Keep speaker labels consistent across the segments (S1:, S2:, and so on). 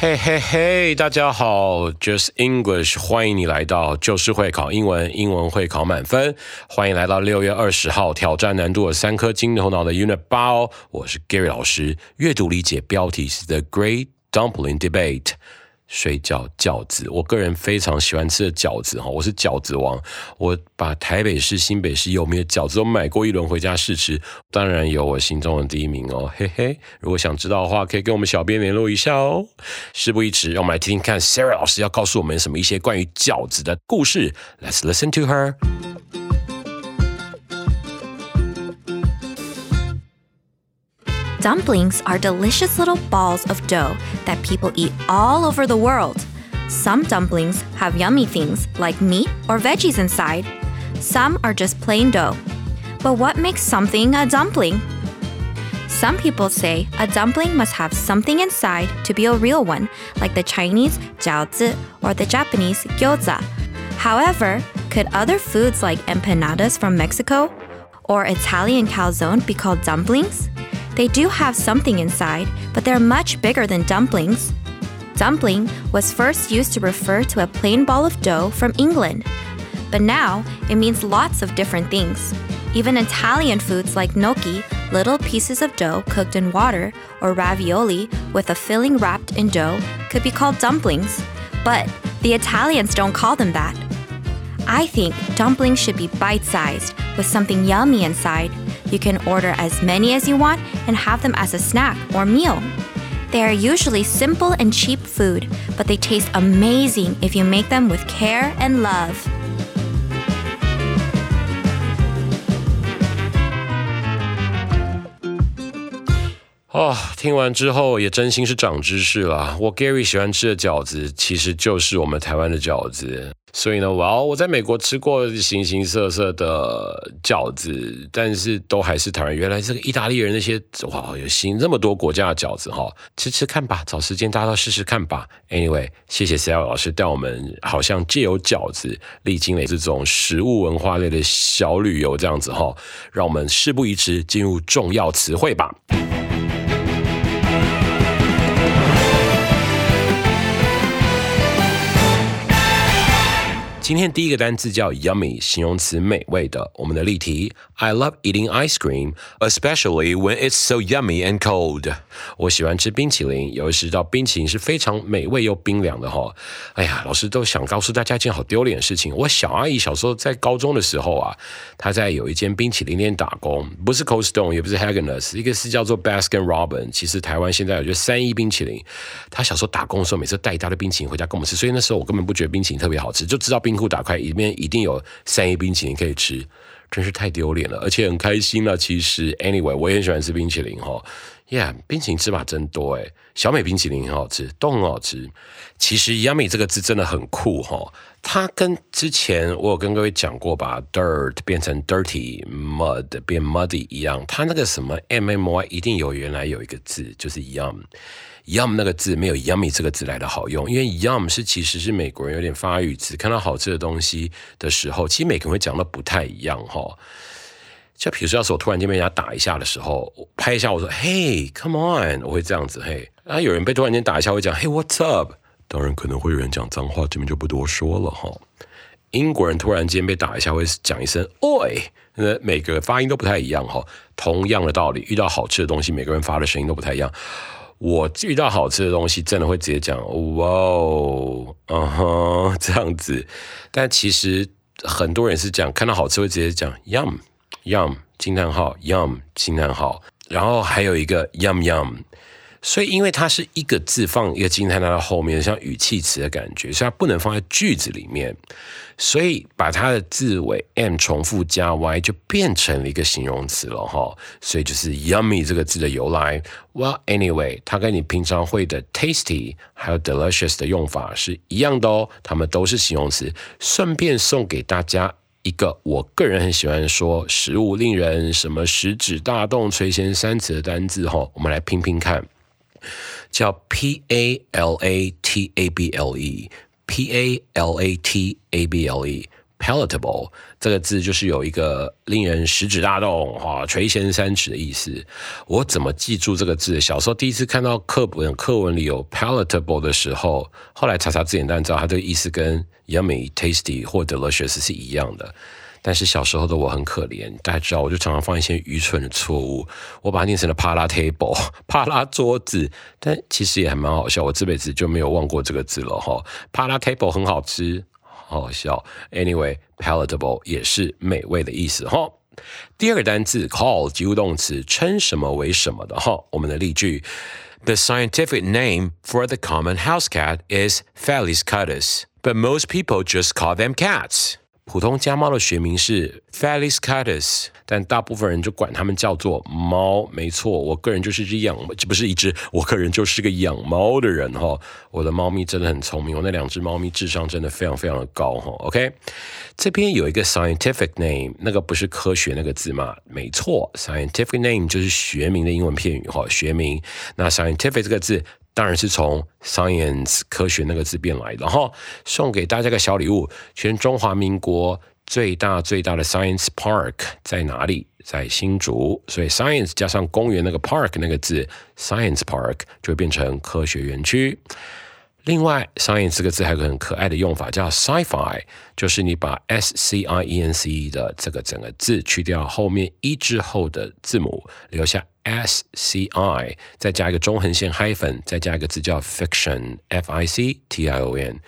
S1: 嘿嘿嘿，大家好，Just English，欢迎你来到就是会考英文，英文会考满分。欢迎来到六月二十号挑战难度有三颗金头脑的 Unit 八哦，我是 Gary 老师。阅读理解标题是 The Great Dumpling Debate。水饺饺子，我个人非常喜欢吃的饺子哈，我是饺子王。我把台北市、新北市有名的饺子都买过一轮回家试吃，当然有我心中的第一名哦，嘿嘿。如果想知道的话，可以跟我们小编联络一下哦。事不宜迟，让我们来听听看 Sarah 老师要告诉我们什么一些关于饺子的故事。Let's listen to her.
S2: Dumplings are delicious little balls of dough that people eat all over the world. Some dumplings have yummy things like meat or veggies inside. Some are just plain dough. But what makes something a dumpling? Some people say a dumpling must have something inside to be a real one, like the Chinese jiaozi or the Japanese gyoza. However, could other foods like empanadas from Mexico or Italian calzone be called dumplings? They do have something inside, but they're much bigger than dumplings. Dumpling was first used to refer to a plain ball of dough from England, but now it means lots of different things. Even Italian foods like gnocchi, little pieces of dough cooked in water, or ravioli with a filling wrapped in dough, could be called dumplings. But the Italians don't call them that. I think dumplings should be bite sized with something yummy inside you can order as many as you want and have them as a snack or meal. They are usually simple and cheap food, but they taste amazing if you make them with care and love.
S1: 哦，听完之后也真心是长知识了。我 Gary 喜欢吃的饺子，其实就是我们台湾的饺子。 所以呢，我我在美国吃过形形色色的饺子，但是都还是台湾。原来这个意大利人那些哇，有新这么多国家的饺子哈，吃吃看吧，找时间大家都试试看吧。Anyway，谢谢 Sal 老师带我们，好像借由饺子历经了这种食物文化类的小旅游这样子哈，让我们事不宜迟，进入重要词汇吧。今天第一个单词叫 yummy，形容词美味的。我们的例题：I love eating ice cream, especially when it's so yummy and cold。我喜欢吃冰淇淋，有时到冰淇淋是非常美味又冰凉的哈。哎呀，老师都想告诉大家一件好丢脸的事情。我小阿姨小时候在高中的时候啊，她在有一间冰淇淋店打工，不是 Cold Stone，也不是 Hagenas，一个是叫做 Baskin Robbins。其实台湾现在有就三一冰淇淋。她小时候打工的时候，每次带一大堆冰淇淋回家跟我们吃，所以那时候我根本不觉得冰淇淋特别好吃，就知道冰。库打开，里面一定有三 A 冰淇淋可以吃，真是太丢脸了，而且很开心了。其实，anyway，我也很喜欢吃冰淇淋哈。Yeah，冰淇淋吃法真多诶，小美冰淇淋很好吃，都很好吃。其实 “yummy” 这个字真的很酷哈，它跟之前我有跟各位讲过吧，dirt 变成 dirty，mud 变 muddy 一样，它那个什么 m m y 一定有原来有一个字就是 yum。Yum 那个字没有 Yummy 这个字来的好用，因为 Yum 是其实是美国人有点发语词，看到好吃的东西的时候，其实每个人会讲的不太一样哈。就比如说，要是我突然间被人家打一下的时候，拍一下我说 Hey，Come on，我会这样子。嘿，啊，有人被突然间打一下会讲 Hey，What's up？当然可能会有人讲脏话，这边就不多说了哈。英国人突然间被打一下会讲一声 Oi，那每个发音都不太一样哈。同样的道理，遇到好吃的东西，每个人发的声音都不太一样。我遇到好吃的东西，真的会直接讲哇哦，嗯哼，这样子。但其实很多人是讲看到好吃会直接讲 yum yum 惊叹号 yum 惊叹号，然后还有一个 yum yum。所以因为它是一个字放一个惊叹号的后面，像语气词的感觉，所以它不能放在句子里面。所以把它的字尾 m 重复加 y 就变成了一个形容词了哈。所以就是 yummy 这个字的由来。Well anyway，它跟你平常会的 tasty 还有 delicious 的用法是一样的哦，它们都是形容词。顺便送给大家。一个我个人很喜欢说食物令人什么食指大动、垂涎三尺的单字哈，我们来拼拼看，叫 P A L A T A B L E，P A L A T A B L E。palatable 这个字就是有一个令人食指大动、哈垂涎三尺的意思。我怎么记住这个字？小时候第一次看到课本课文里有 palatable 的时候，后来查查字典，但知道它这个意思跟 yummy、tasty 或 delicious 是一样的。但是小时候的我很可怜，大家知道，我就常常犯一些愚蠢的错误，我把它念成了帕拉 table，帕拉桌子。但其实也还蛮好笑，我这辈子就没有忘过这个字了哈。帕拉 table 很好吃。好笑，Anyway，palatable 也是美味的意思哈。第二个单词 call 及物动词，称什么为什么的哈。我们的例句：The scientific name for the common house cat is Felis catus，but most people just call them cats。普通家猫的学名是 Felis catus，但大部分人就管它们叫做猫。没错，我个人就是只养，这不是一只，我个人就是个养猫的人哈。我的猫咪真的很聪明，我那两只猫咪智商真的非常非常的高哈。OK，这边有一个 scientific name，那个不是科学那个字吗？没错，scientific name 就是学名的英文片语哈，学名。那 scientific 这个字。当然是从 science 科学那个字变来的哈，送给大家个小礼物。全中华民国最大最大的 science park 在哪里？在新竹。所以 science 加上公园那个 park 那个字，science park 就会变成科学园区。另外，science 这个字还有个很可爱的用法，叫 sci-fi，就是你把 s c i e n c e 的这个整个字去掉后面一之后的字母，留下。S C I，再加一个中横线 hyphen，再加一个字叫 fiction，F I C T I O N，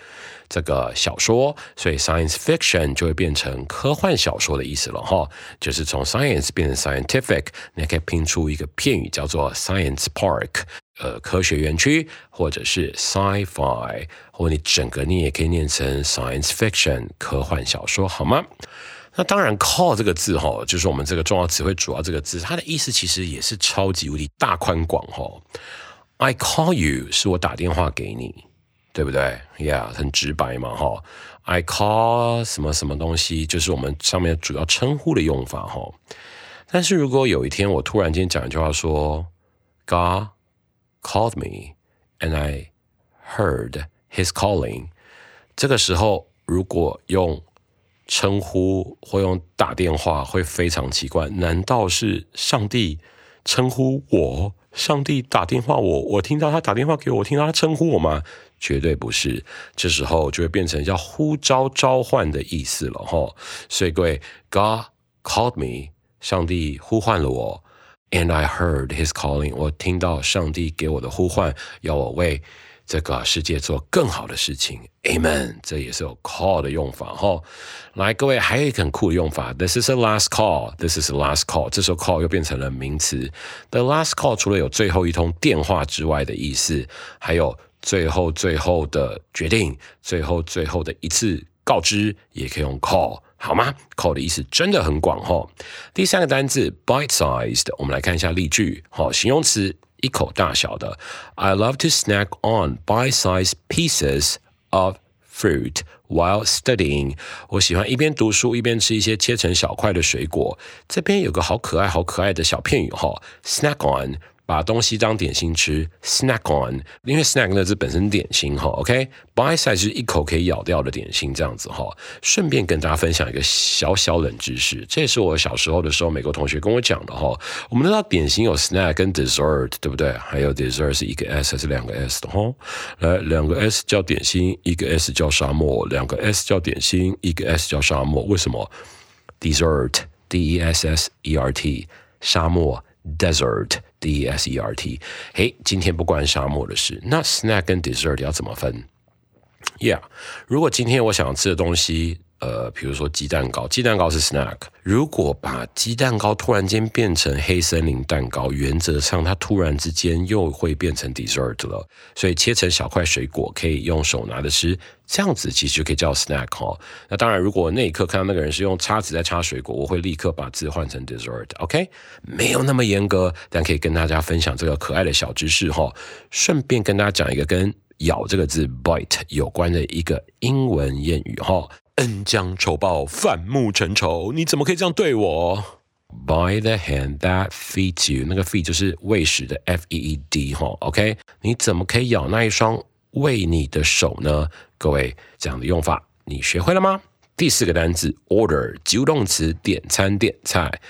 S1: 这个小说，所以 science fiction 就会变成科幻小说的意思了哈，就是从 science 变成 scientific，你可以拼出一个片语叫做 science park，呃，科学园区，或者是 sci-fi，或你整个你也可以念成 science fiction，科幻小说，好吗？那当然，call 这个字哈，就是我们这个重要词汇主要这个字，它的意思其实也是超级无敌大宽广哈。I call you 是我打电话给你，对不对？Yeah，很直白嘛哈。I call 什么什么东西，就是我们上面主要称呼的用法哈。但是如果有一天我突然间讲一句话说，God called me and I heard His calling，这个时候如果用称呼或用打电话会非常奇怪，难道是上帝称呼我？上帝打电话我，我听到他打电话给我，听到他称呼我吗？绝对不是。这时候就会变成叫呼召召唤的意思了哈。所以各位，God called me，上帝呼唤了我，and I heard His calling，我听到上帝给我的呼唤，要我为。这个世界做更好的事情，Amen。这也是有 call 的用法哈。来，各位还有一个很酷的用法，This is the last call。This is the last call。这时候 call 又变成了名词。The last call 除了有最后一通电话之外的意思，还有最后最后的决定，最后最后的一次告知，也可以用 call，好吗？call 的意思真的很广哈。第三个单字 bite-sized，我们来看一下例句，好，形容词。一口大小的。I love to snack on bite-sized pieces of fruit while studying。我喜欢一边读书一边吃一些切成小块的水果。这边有个好可爱、好可爱的小片语哈，snack on。把东西当点心吃，snack on，因为 snack 那字本身点心哈，OK，bite size 是一口可以咬掉的点心这样子哈。顺便跟大家分享一个小小冷知识，这也是我小时候的时候美国同学跟我讲的哈。我们知道点心有 snack 跟 dessert，对不对？还有 dessert 是一个 s 还是两个 s 的哈？来，两个 s 叫点心，一个 s 叫沙漠，两个 s 叫点心，一个 s 叫沙漠。为什么？dessert，d e s s e r t，沙漠，desert。D E S E R T，嘿，今天不关沙漠的事。那 snack 跟 dessert 要怎么分？Yeah，如果今天我想吃的东西呃，比如说鸡蛋糕，鸡蛋糕是 snack。如果把鸡蛋糕突然间变成黑森林蛋糕，原则上它突然之间又会变成 dessert 了。所以切成小块水果，可以用手拿着吃，这样子其实就可以叫 snack 哈。那当然，如果那一刻看到那个人是用叉子在插水果，我会立刻把字换成 dessert。OK，没有那么严格，但可以跟大家分享这个可爱的小知识哈。顺便跟大家讲一个跟咬这个字 bite 有关的一个英文谚语哈。恩将仇报，反目成仇，你怎么可以这样对我？By the hand that feeds you，那个 feed 就是喂食的 F E E D 哈，OK？你怎么可以咬那一双喂你的手呢？各位，这样的用法你学会了吗？第四个单词 order，及物动词，点餐点菜，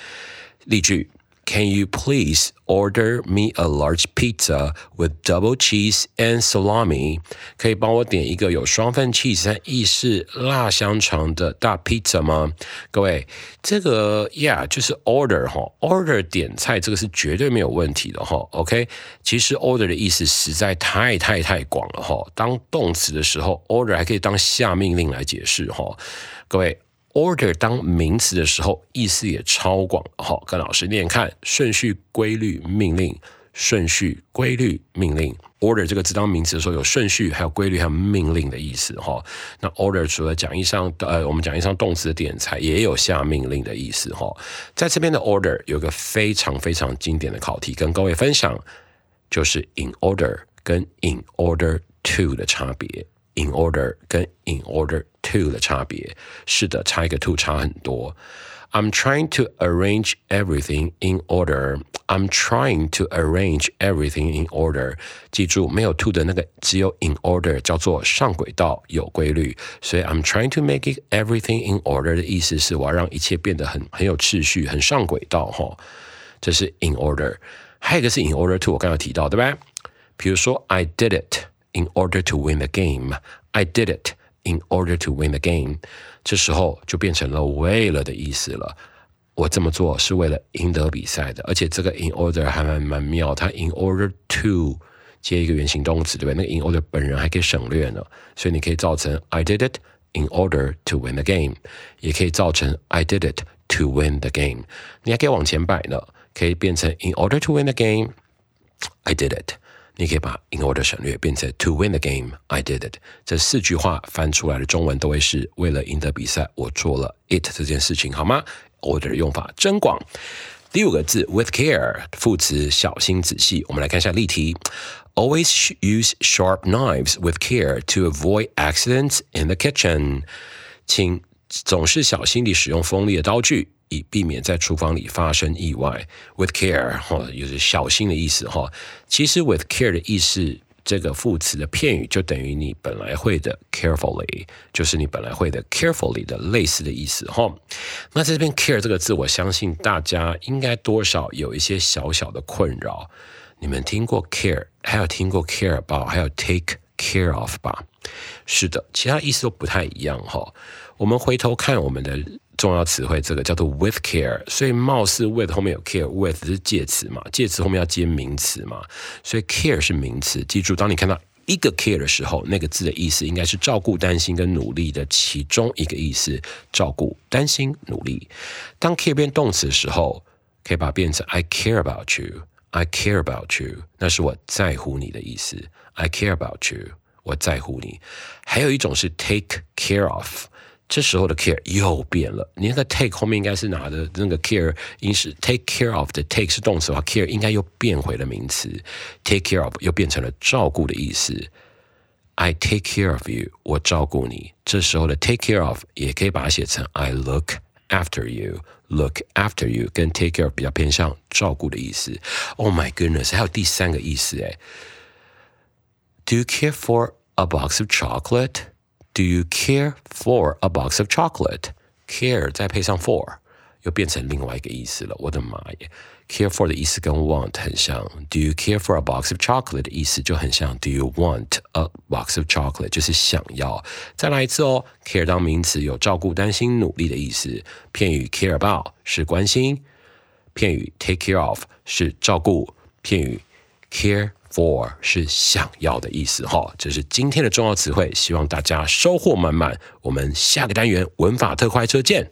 S1: 例句。Can you please order me a large pizza with double cheese and salami？可以帮我点一个有双份 cheese 和意式辣香肠的大 pizza 吗？各位，这个 yeah 就是 order 哈，order 点菜这个是绝对没有问题的哈。OK，其实 order 的意思实在太太太广了哈。当动词的时候，order 还可以当下命令来解释哈。各位。Order 当名词的时候，意思也超广。好，跟老师念看：顺序、规律、命令。顺序、规律、命令。Order 这个字当名词的时候，有顺序、还有规律、还有命令的意思。哈，那 Order 除了讲义上，呃，我们讲义上动词的点裁，也有下命令的意思。哈，在这边的 Order 有个非常非常经典的考题，跟各位分享，就是 In order 跟 In order to 的差别。In order 跟 in order to 的差别，是的，差一个 to 差很多。I'm trying to arrange everything in order. I'm trying to arrange everything in order. 记住，没有 to 的那个，只有 in order，叫做上轨道，有规律。所以 I'm trying to make it everything in order 的意思是，我要让一切变得很很有秩序，很上轨道哈。这是 in order。还有一个是 in order to，我刚刚提到，对吧？比如说，I did it。In order to win the game, I did it. In order to win the game，这时候就变成了为了的意思了。我这么做是为了赢得比赛的，而且这个 in order 还蛮蛮妙，它 in order to 接一个原形动词，对不对？那个 in order 本人还可以省略呢，所以你可以造成 I did it in order to win the game，也可以造成 I did it to win the game。你还可以往前摆呢，可以变成 in order to win the game，I did it。 你可以把 in order 省略，变成 to win the game, I did it。这四句话翻出来的中文都会是为了赢得比赛，我做了 it 这件事情，好吗？order 用法真广。第五个字 with care 副词，小心仔细。我们来看一下例题：Always use sharp knives with care to avoid accidents in the kitchen。请总是小心地使用锋利的刀具。以避免在厨房里发生意外，with care 哈，就是小心的意思哈。其实 with care 的意思，这个副词的片语就等于你本来会的 carefully，就是你本来会的 carefully 的类似的意思哈。那在这边 care 这个字，我相信大家应该多少有一些小小的困扰。你们听过 care，还有听过 care about，还有 take care of 吧？是的，其他意思都不太一样哈。我们回头看我们的。重要词汇，这个叫做 with care，所以貌似 with 后面有 care，with 是介词嘛，介词后面要接名词嘛，所以 care 是名词。记住，当你看到一个 care 的时候，那个字的意思应该是照顾、担心跟努力的其中一个意思，照顾、担心、努力。当 care 变动词的时候，可以把它变成 I care about you，I care about you，那是我在乎你的意思。I care about you，我在乎你。还有一种是 take care of。这时候的 care 又变了，你那个 take 后面应该是拿的那个 care，应是 take care of 的 take 是动词的话，care 应该又变回了名词，take care of 又变成了照顾的意思。I take care of you，我照顾你。这时候的 take care of 也可以把它写成 I look after you，look after you 跟 take care 比较偏向照顾的意思。Oh my goodness，还有第三个意思哎，Do you care for a box of chocolate？Do you care for a box of chocolate? Care 再配上 for，又变成另外一个意思了。我的妈耶！Care for 的意思跟 want 很像。Do you care for a box of chocolate 的意思就很像。Do you want a box of chocolate 就是想要。再来一次哦。Care 当名词有照顾、担心、努力的意思。片语 care about 是关心。片语 take care of 是照顾。片语 care For 是想要的意思哈，这是今天的重要词汇，希望大家收获满满。我们下个单元文法特快车见。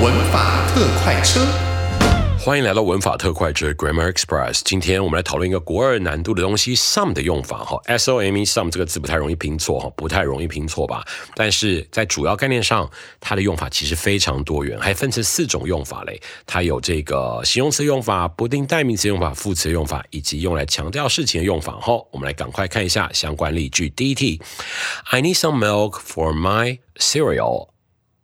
S3: 文法特快车。
S1: 欢迎来到文法特快车 Grammar Express。今天我们来讨论一个国二难度的东西，some 的用法哈。S O M E some 这个字不太容易拼错哈，不太容易拼错吧？但是在主要概念上，它的用法其实非常多元，还分成四种用法嘞。它有这个形容词用法、不定代名词用法、副词用法，以及用来强调事情的用法哈。我们来赶快看一下相关例句。第一题，I need some milk for my cereal。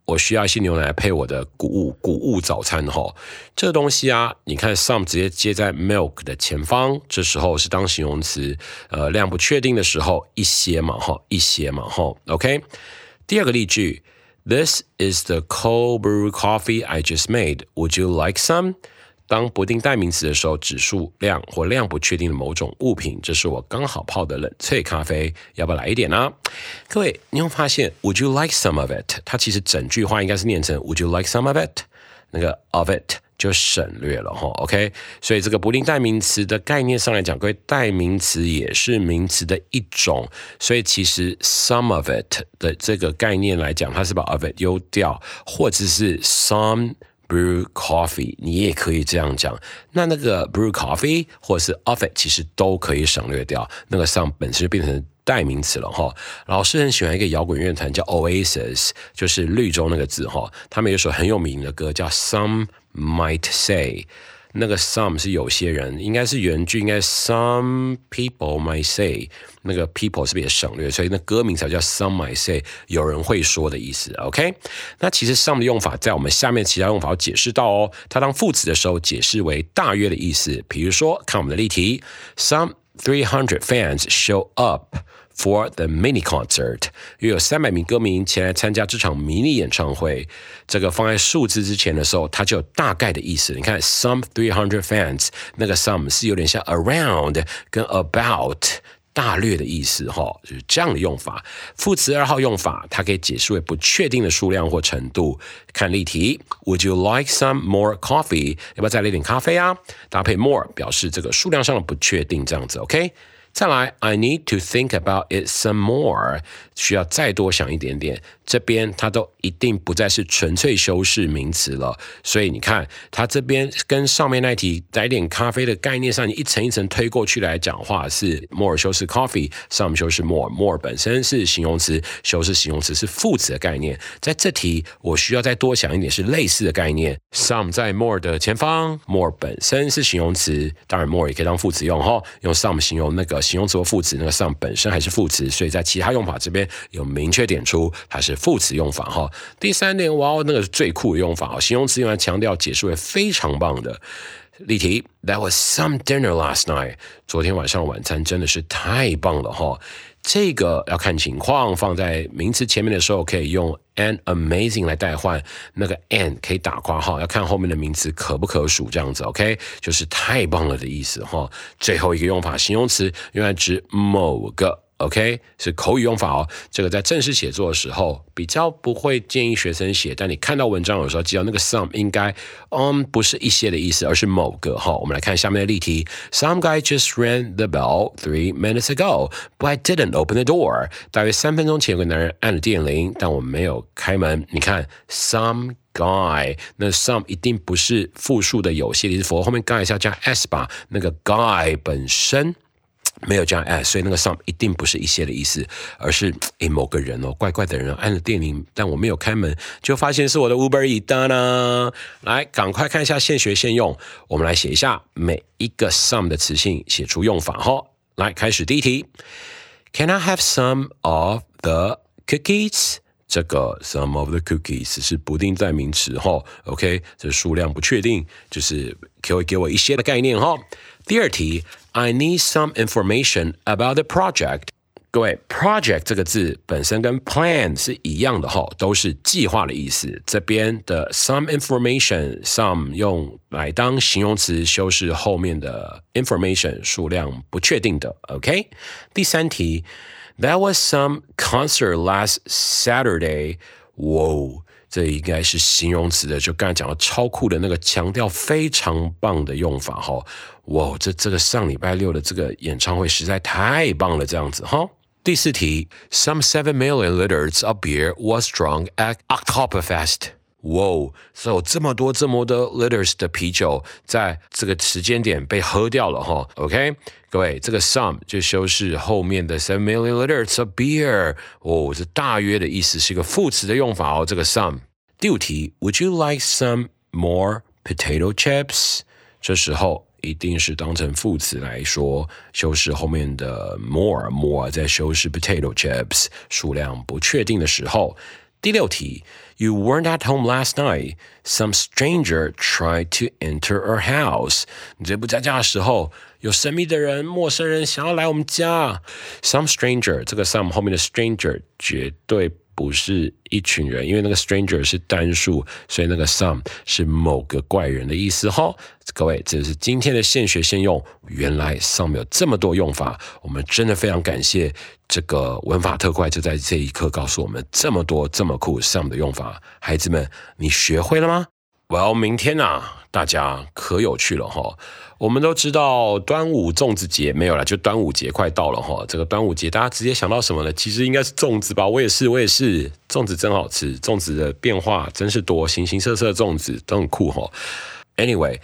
S1: 我需要一些牛奶配我的谷物谷物早餐哈，这东西啊，你看 some 直接接在 milk 的前方，这时候是当形容词，呃，量不确定的时候，一些嘛哈，一些嘛哈，OK。第二个例句，This is the cold brew coffee I just made. Would you like some? 当不定代名词的时候，指数量或量不确定的某种物品，这是我刚好泡的冷萃咖啡，要不要来一点呢？各位，你会发现，Would you like some of it？它其实整句话应该是念成 Would you like some of it？那个 of it 就省略了哈。OK，所以这个不定代名词的概念上来讲，各位代名词也是名词的一种，所以其实 some of it 的这个概念来讲，它是把 of it 丢掉，或者是 some。Brew coffee，你也可以这样讲。那那个 brew coffee 或者是 of it，其实都可以省略掉。那个 some 本身就变成代名词了哈。老师很喜欢一个摇滚乐团叫 Oasis，就是绿洲那个字哈。他们有首很有名的歌叫 Some Might Say。那个 some 是有些人，应该是原句应该 some people might say，那个 people 是不是也省略？所以那歌名才叫 some might say，有人会说的意思。OK，那其实 some 的用法在我们下面其他用法要解释到哦。它当副词的时候解释为大约的意思。比如说，看我们的例题，some three hundred fans show up。For the mini concert，约有三百名歌迷前来参加这场迷你演唱会。这个放在数字之前的时候，它就有大概的意思。你看，some three hundred fans，那个 some 是有点像 around 跟 about 大略的意思哈，就是这样的用法。副词二号用法，它可以解释为不确定的数量或程度。看例题，Would you like some more coffee？要不要再来点咖啡啊？搭配 more 表示这个数量上的不确定，这样子 OK。再来，I need to think about it some more，需要再多想一点点。这边它都一定不再是纯粹修饰名词了，所以你看它这边跟上面那题来点咖啡的概念上，你一层一层推过去来讲话是 more 修饰 coffee，some 修饰 more，more 本身是形容词，修饰形容词是副词的概念。在这题我需要再多想一点是类似的概念，some 在 more 的前方，more 本身是形容词，当然 more 也可以当副词用哈，用 some 形容那个形容词或副词，那个 some 本身还是副词，所以在其他用法这边有明确点出它是。副词用法哈，第三点，哇哦，那个是最酷的用法形容词用来强调解释为非常棒的。例题，That was some dinner last night。昨天晚上晚餐真的是太棒了哈。这个要看情况，放在名词前面的时候可以用 an amazing 来代换，那个 an 可以打括号，要看后面的名词可不可数这样子，OK，就是太棒了的意思哈。最后一个用法，形容词用来指某个。OK，是口语用法哦。这个在正式写作的时候比较不会建议学生写，但你看到文章有时候记得那个 some 应该，嗯，不是一些的意思，而是某个哈。我们来看下面的例题：Some guy just rang the bell three minutes ago, but I didn't open the door。大约三分钟前有个男人按了电铃，但我没有开门。你看，some guy，那 some 一定不是复数的有些例子符，后面 guy 是要加 s 吧？那个 guy 本身。没有加 s，所以那个 some 一定不是一些的意思，而是诶某个人哦，怪怪的人按了电铃，但我没有开门，就发现是我的 Uber Eats 呢。来，赶快看一下现学现用，我们来写一下每一个 some 的词性，写出用法哈。来，开始第一题，Can I have some of the cookies？这个 some of the cookies 是不定代名词哈，OK，这数量不确定，就是可以给我一些的概念哈。第二题，I need some information about the project。各位，project 这个字本身跟 plan 是一样的哈，都是计划的意思。这边的 some information，some 用来当形容词修饰后面的 information 数量不确定的。OK，第三题 ，There was some concert last Saturday。哇。 这应该是形容词的，就刚才讲的超酷的那个强调非常棒的用法哈。哇，这这个上礼拜六的这个演唱会实在太棒了，这样子哈。第四题，Some seven million liters of beer was drunk at Oktoberfest。 哇哦，所以有这么多这么多 liters 的啤酒在这个时间点被喝掉了哈。OK，各位，这个 some 就修饰后面的 seven million liters of beer。哦，这大约的意思是一个副词的用法哦。这个 some。第五题，Would you like some more potato chips？这时候一定是当成副词来说，修饰后面的 more more，在修饰 potato chips 数量不确定的时候。第六题，You weren't at home last night. Some stranger tried to enter our house. 你在不在家的时候，有神秘的人、陌生人想要来我们家。Some stranger，这个 some 后面的 stranger 绝对。 不是一群人，因为那个 stranger 是单数，所以那个 some 是某个怪人的意思哈。各位，这是今天的现学现用。原来 some 有这么多用法，我们真的非常感谢这个文法特快，就在这一刻告诉我们这么多这么酷 some 的用法。孩子们，你学会了吗？我要明天呐，大家可有趣了哈。我们都知道端午粽子节没有了，就端午节快到了哈。这个端午节大家直接想到什么呢？其实应该是粽子吧。我也是，我也是，粽子真好吃，粽子的变化真是多，形形色色的粽子都很酷哈。Anyway，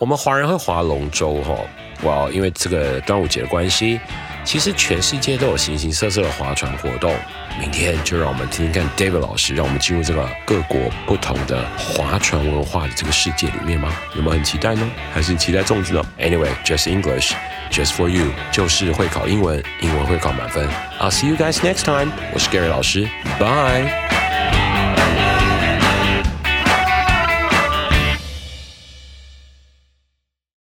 S1: 我们华人会划龙舟哈，哇，因为这个端午节的关系。其实全世界都有形形色色的划船活动。明天就让我们听听看 David 老师，让我们进入这个各国不同的划船文化的这个世界里面吗？有没有很期待呢？还是期待粽子呢？Anyway，just English，just for you，就是会考英文，英文会考满分。I'll see you guys next time。我是 Gary 老师，Bye。